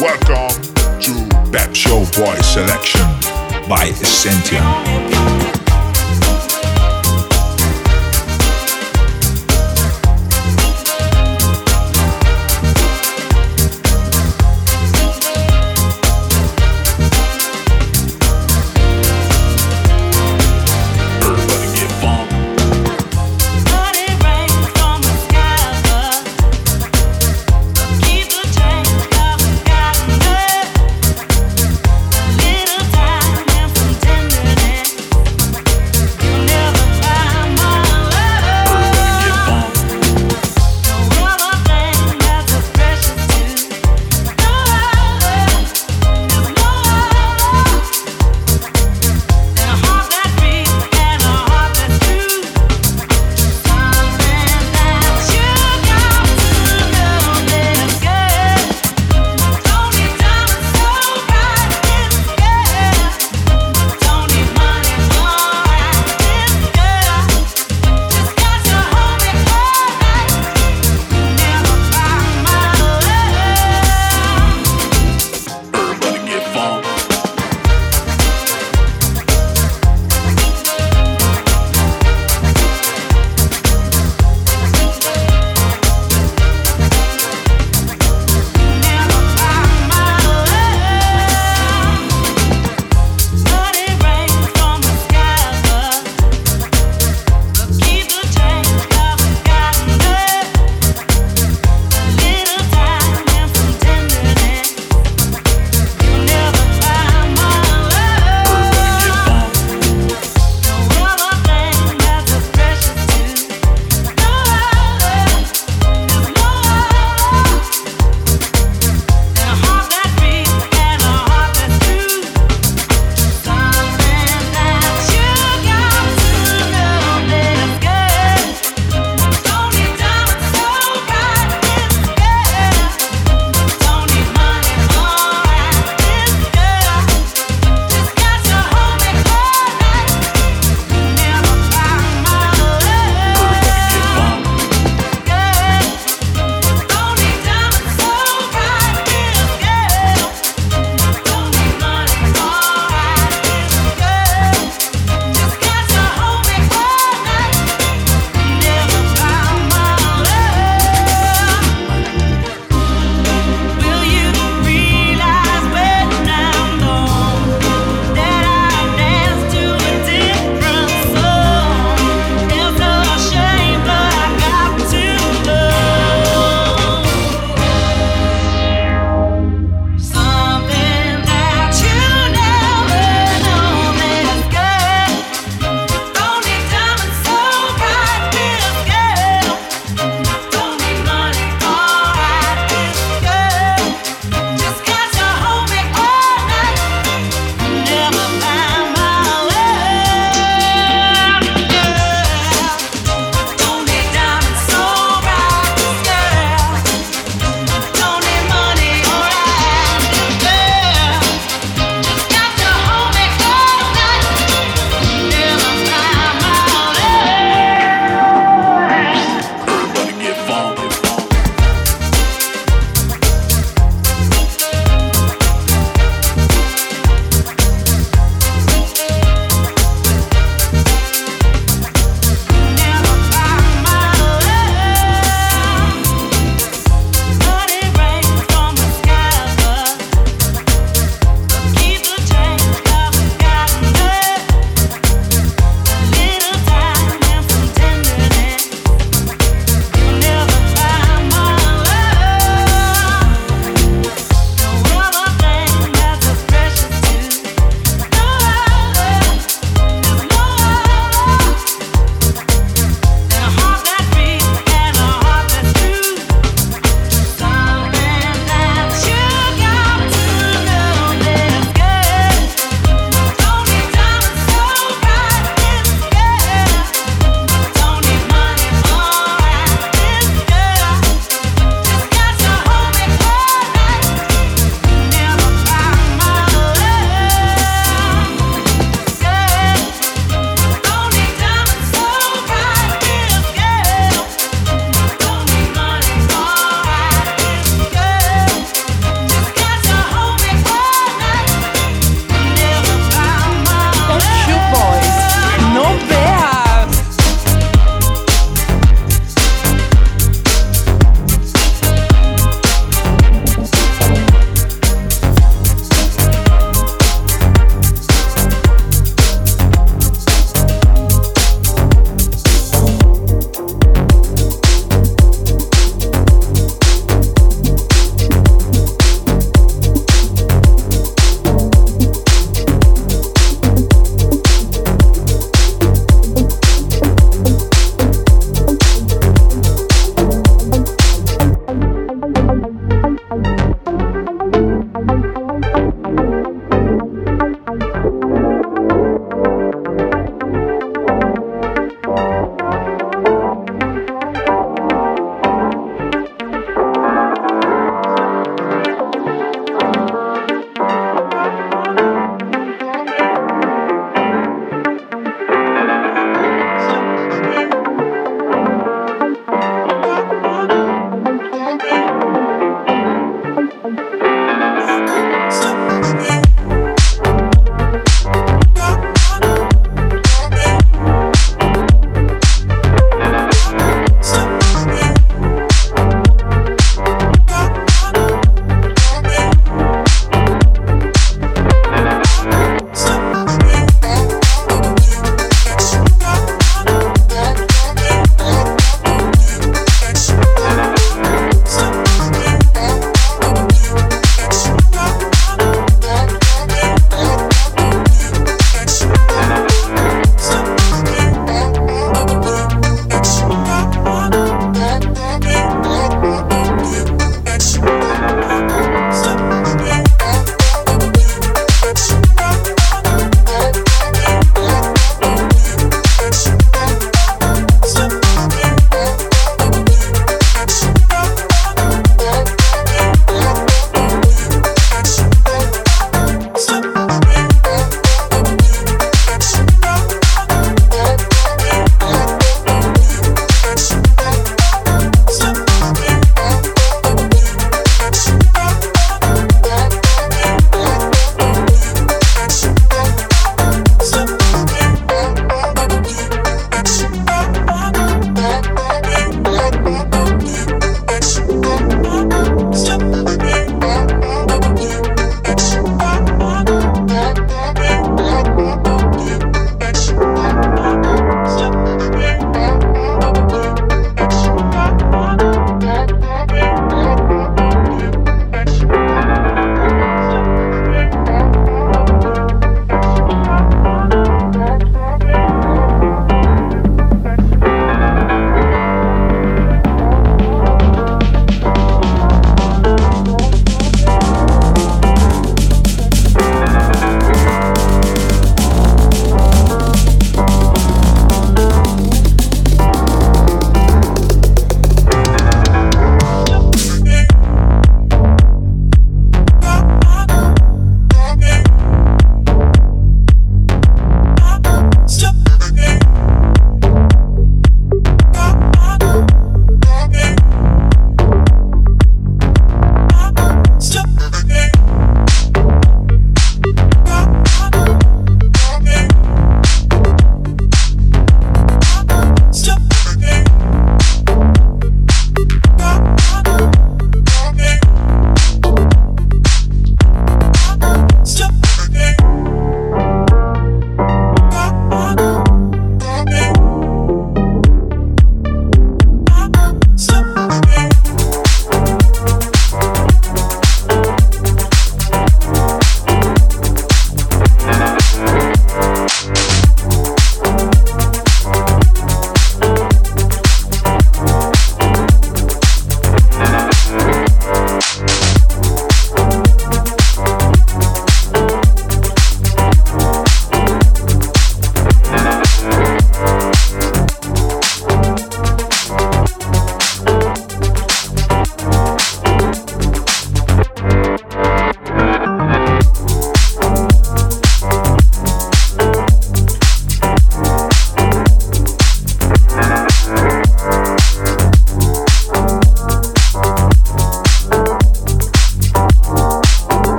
Welcome to Pep Show Boy Selection by Essentia.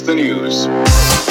the news.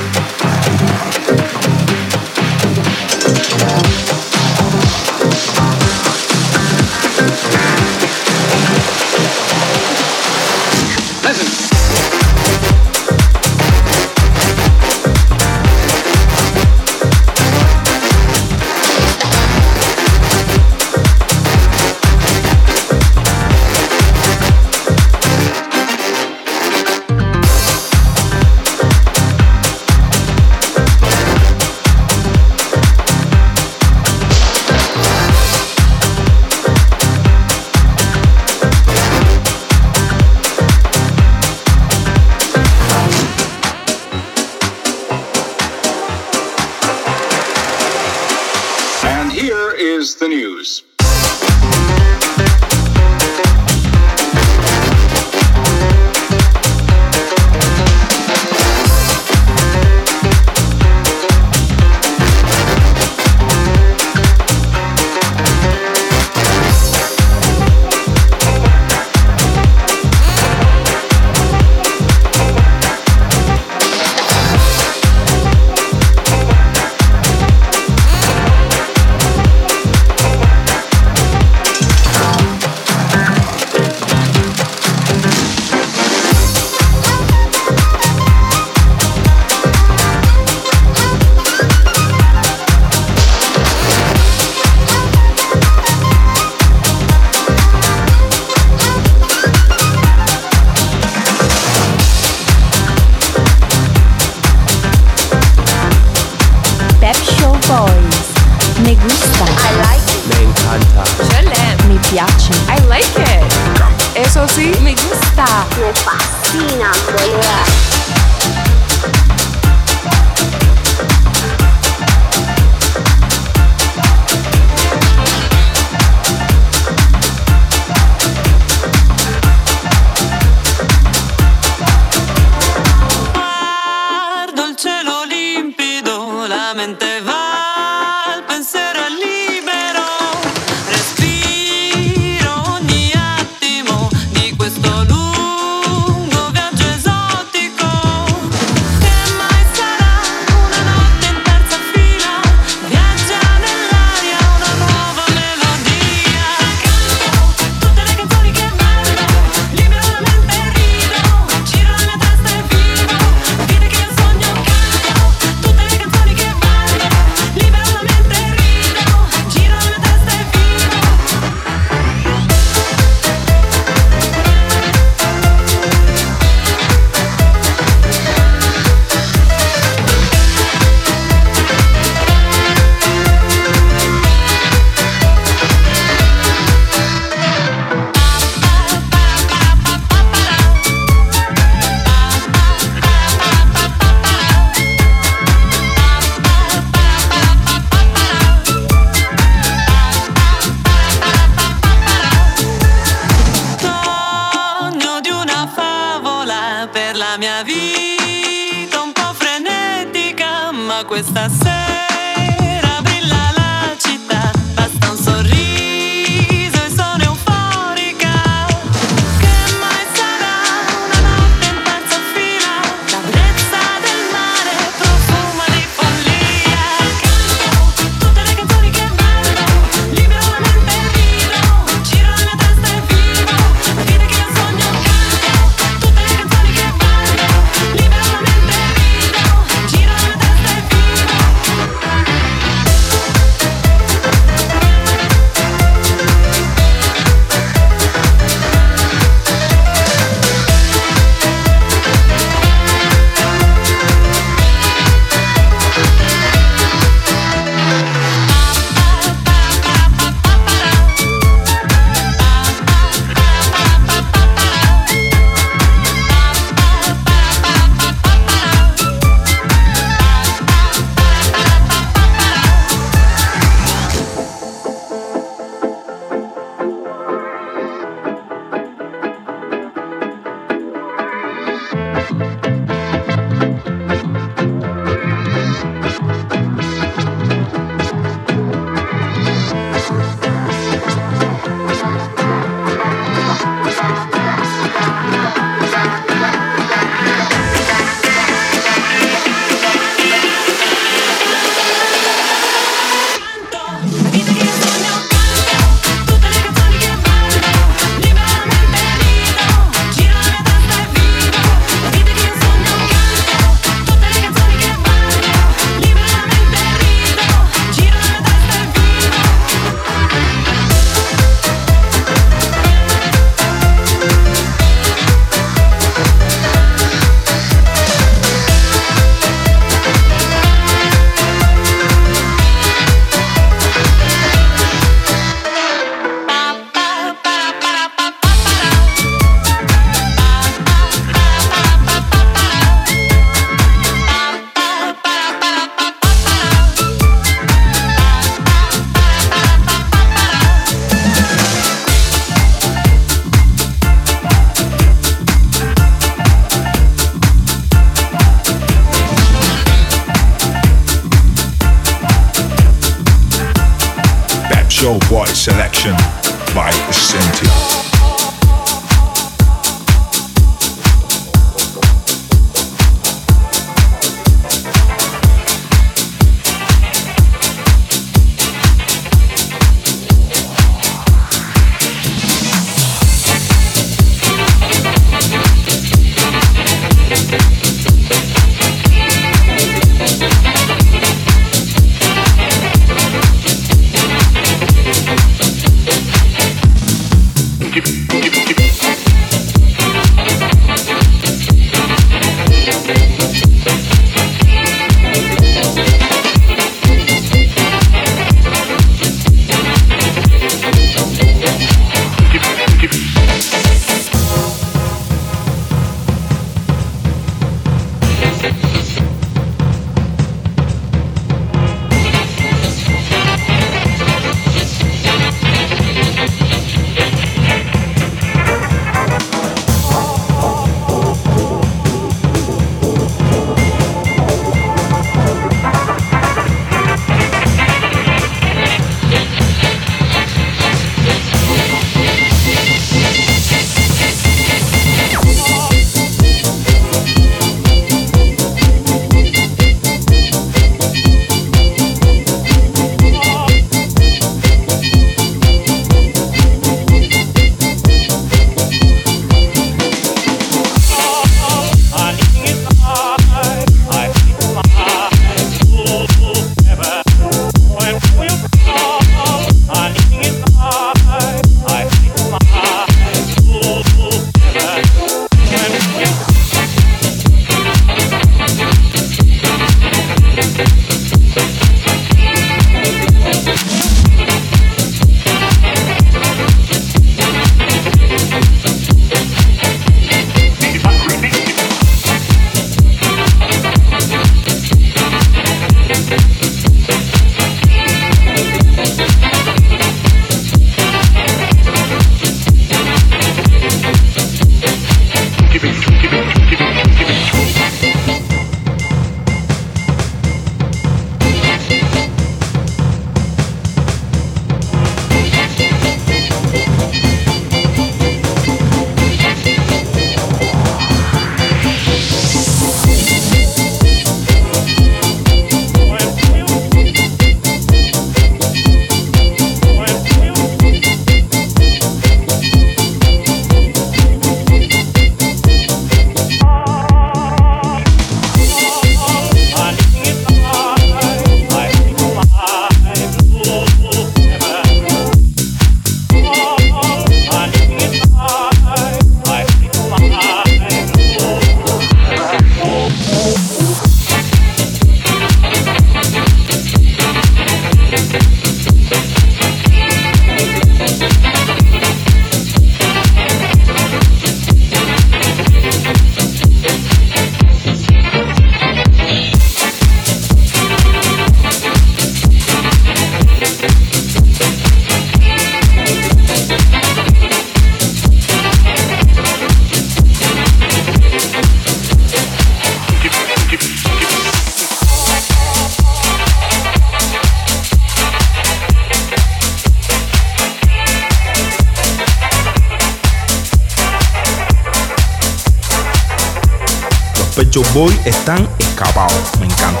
Boy están escapados. Me encanta.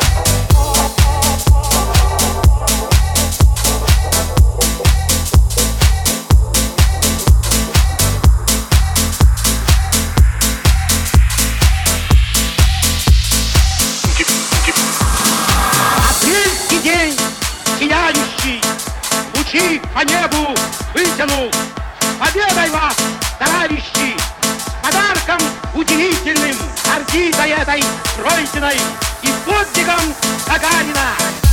Апрельский день, сияющий, лучи по небу вытянул. Победой вас, Орбитой этой пройденной и подвигом Гагарина.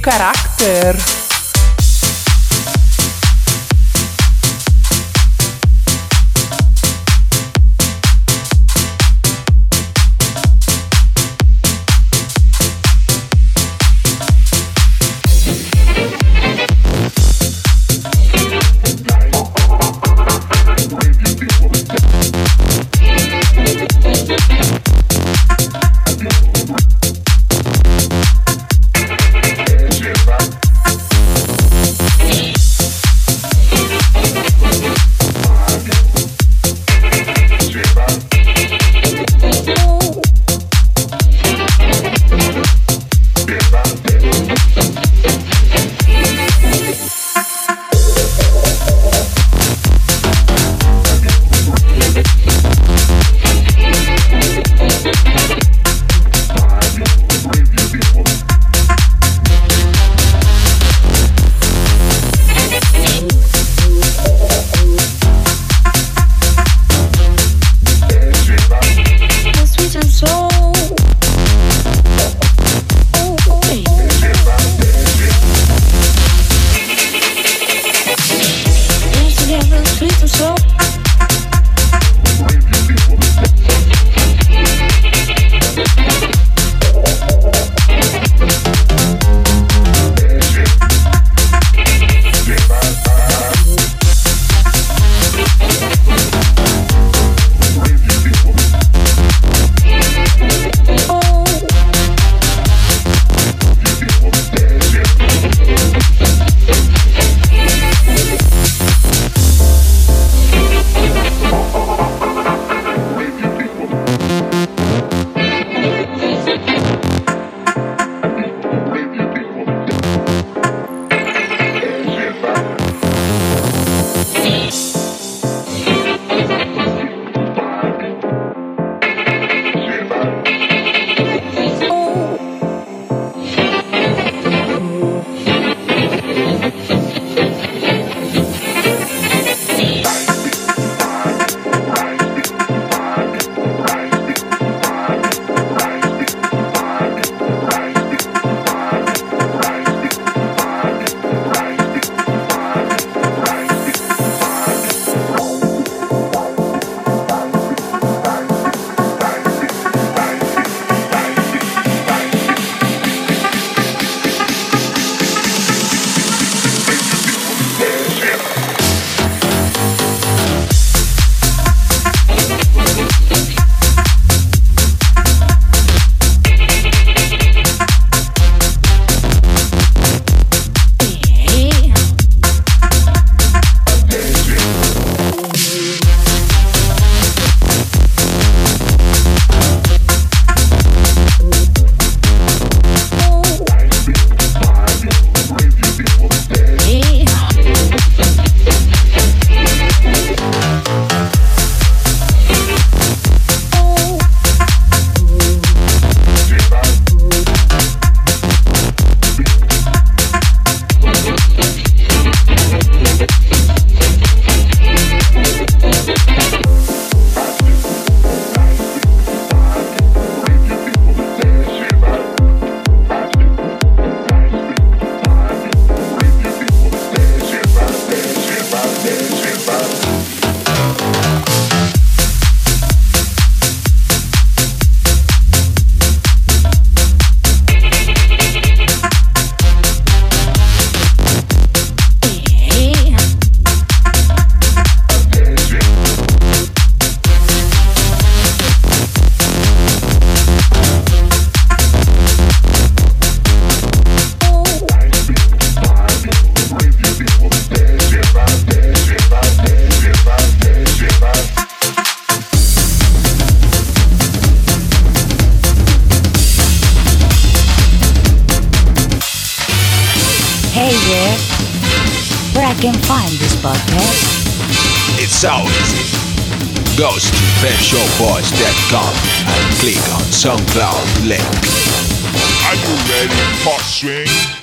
Caraca! so easy. Go to PepShowBoys.com and click on SoundCloud link. Are you ready for swing?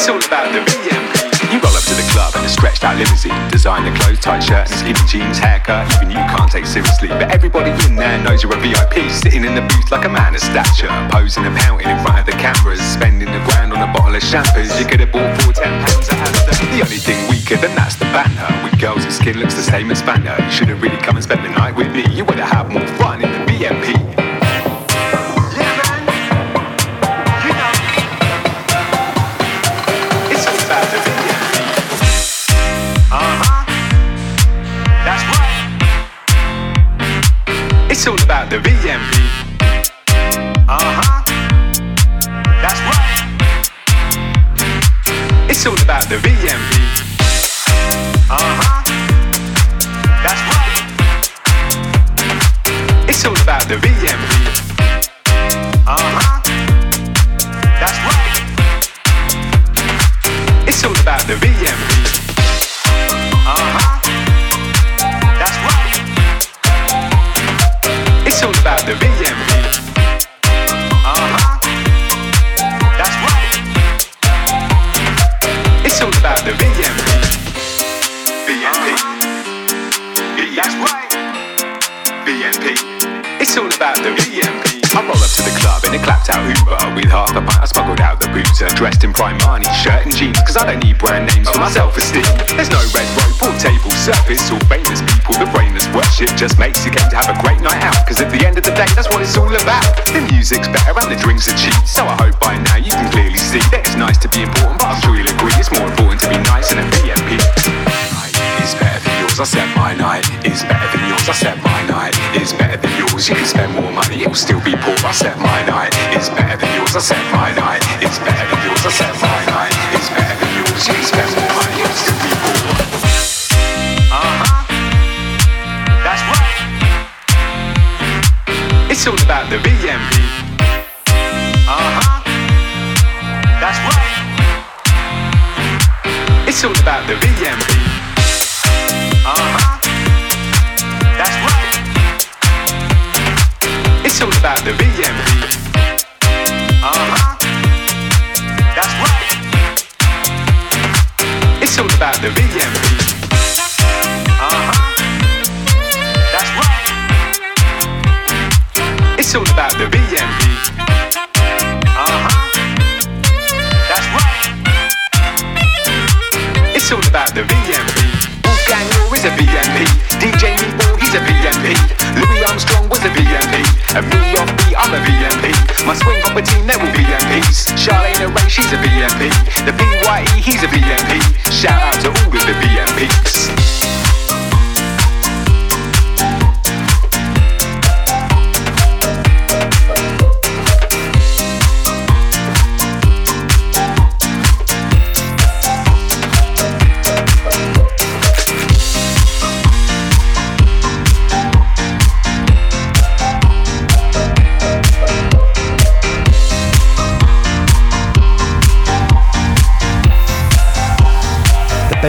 It's all about the BMP. You roll up to the club in a stretched out limousine. Designer clothes, tight shirt, and skinny jeans, haircut. Even you can't take seriously. But everybody in there knows you're a VIP. Sitting in the booth like a man of stature. Posing and pouting in front of the cameras. Spending the grand on a bottle of champers. You could have bought four ten pounds a. The only thing weaker than that's the banner. With girls whose skin looks the same as banner. You should have really come and spent the night with me. You would have had more fun in the BMP. the VMP. Uh huh. That's right. It's all about the VMP. Just makes you game to have a great night out. Cause at the end of the day, that's what it's all about. The music's better and the drinks are cheap. So I hope by now you can clearly see that it's nice to be important, but I'm sure you'll agree it's more important to be nice than a BMP. It's better than yours, I said my night is better than yours, I said my night is better than yours. You can spend more money, it'll still be poor. I said my night is better than yours, I said my night is better than yours, I said my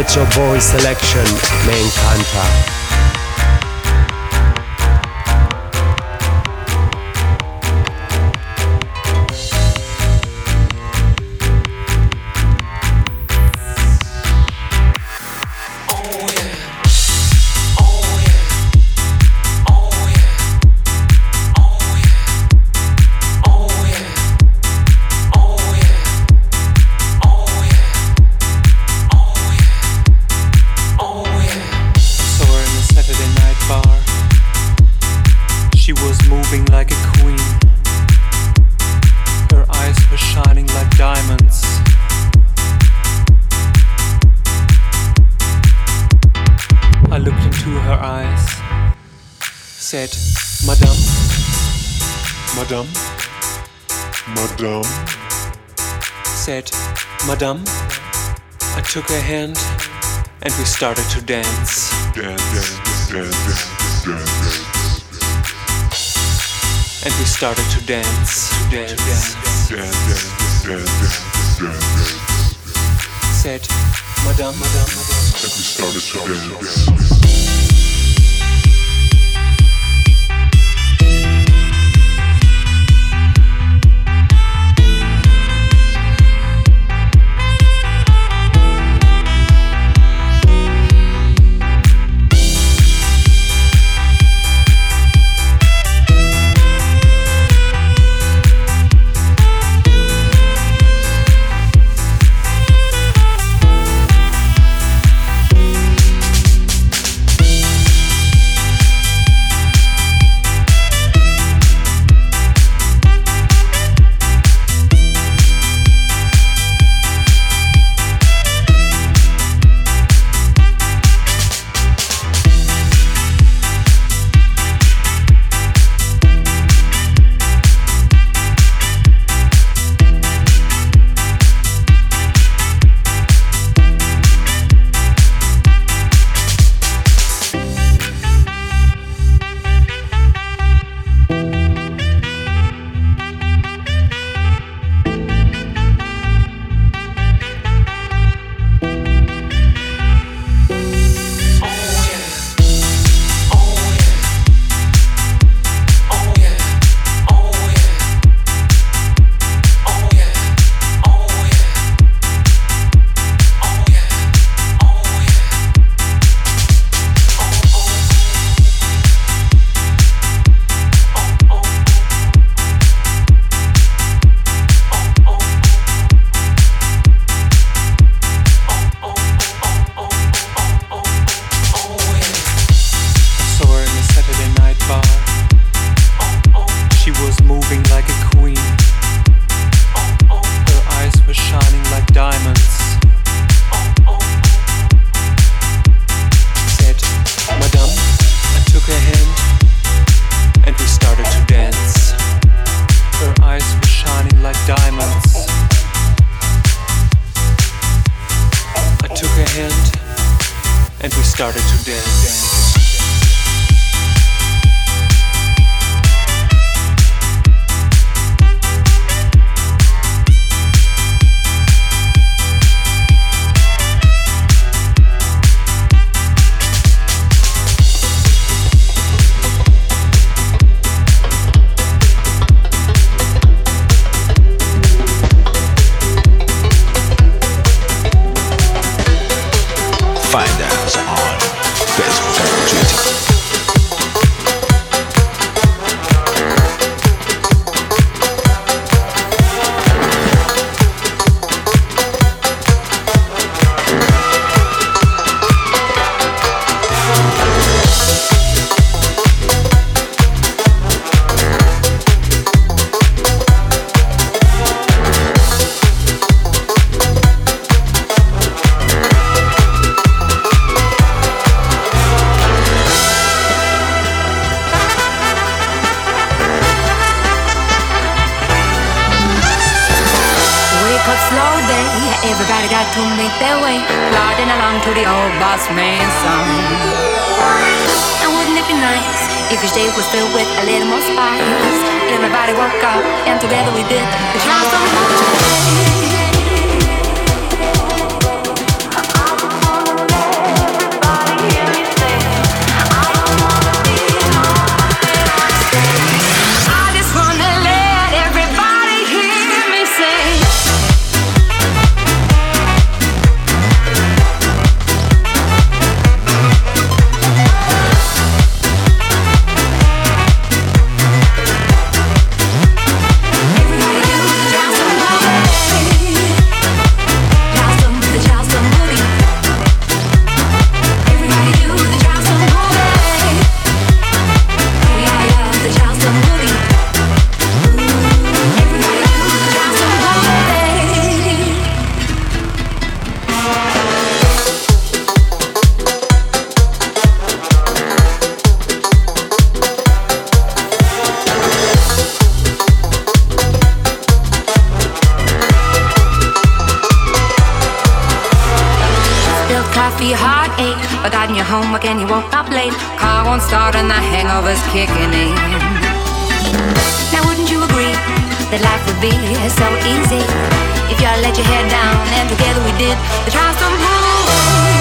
Pep's Show Boys selection me encanta. Said, Madame, Madame, Madame, said, Madame. I took her hand and we started to dance. dance, dance, dance, dance, And we started to dance, to dance. dance, dance, dance, dance, Said, Madame, Madame, Madame. and we started to dance. find us on Facebook. filled with be heartache. But got in your home again, you woke up late. Car won't start and the hangover's kicking in. Now wouldn't you agree that life would be so easy if y'all let your head down and together we did the trials don't.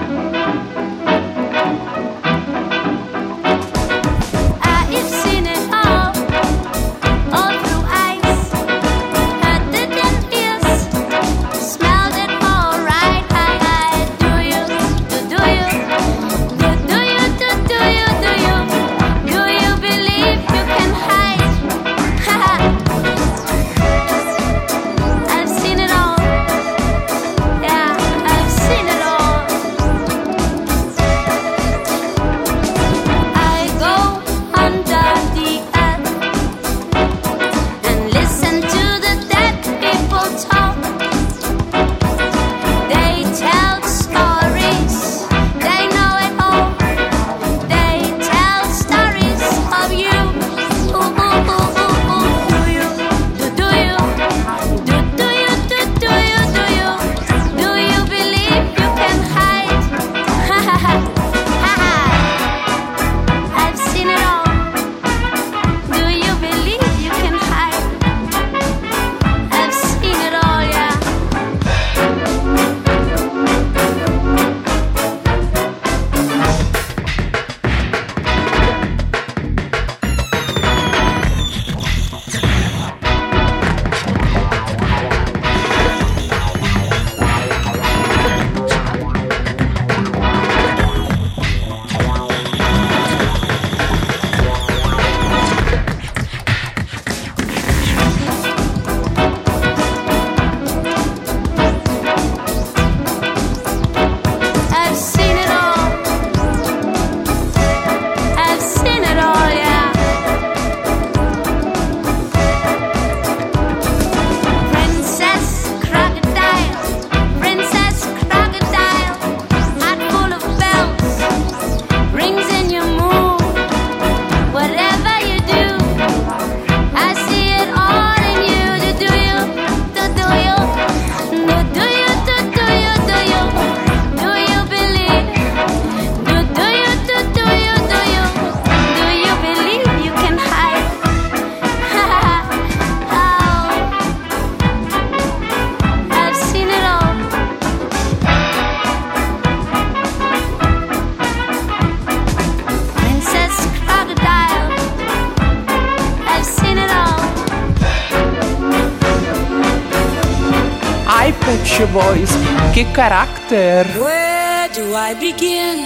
Che! Where do I begin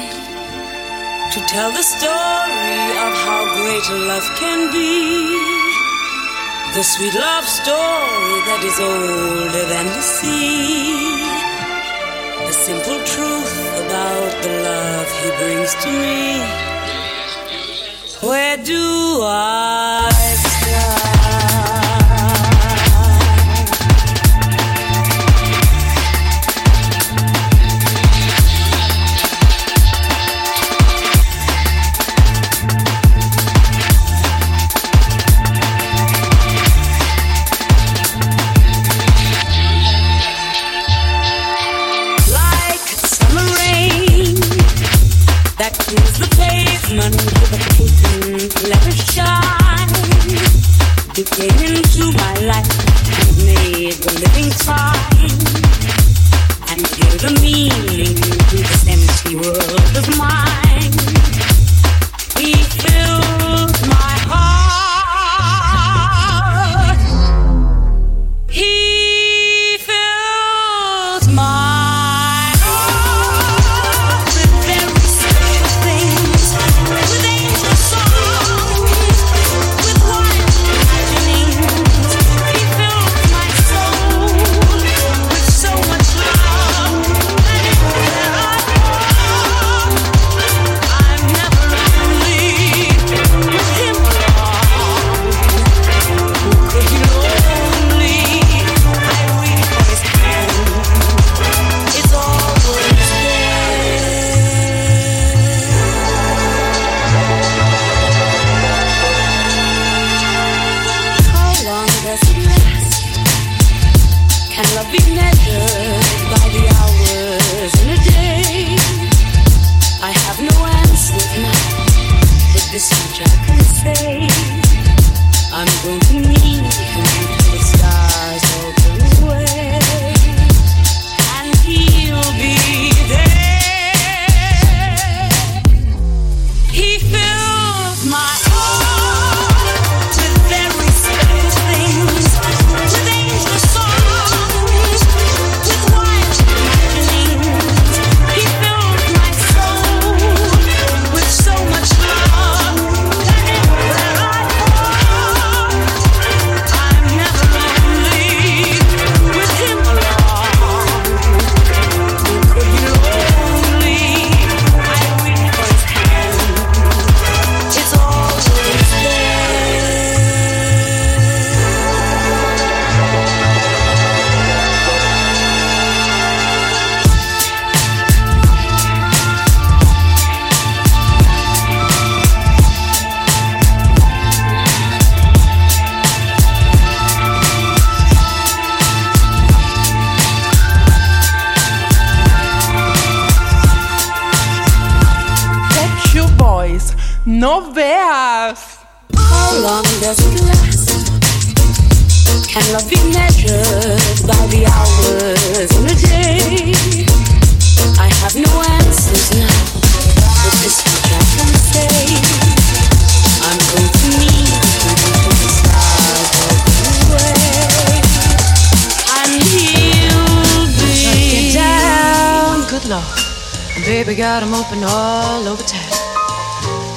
to tell the story of how great love can be? The sweet love story that is older than the sea. The simple truth about the love he brings to me. Where do I meaning to this empty world of mine.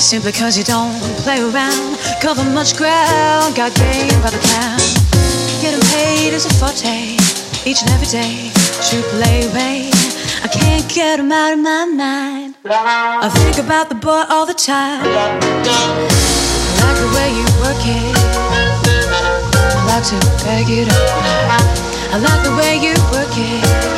Simply cause you don't play around, cover much ground, got game by the pound. Getting paid is a forte, each and every day. True play way, I can't get him out of my mind. I think about the boy all the time. I like the way you work it. I like to bag it up. I like the way you work it.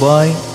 Los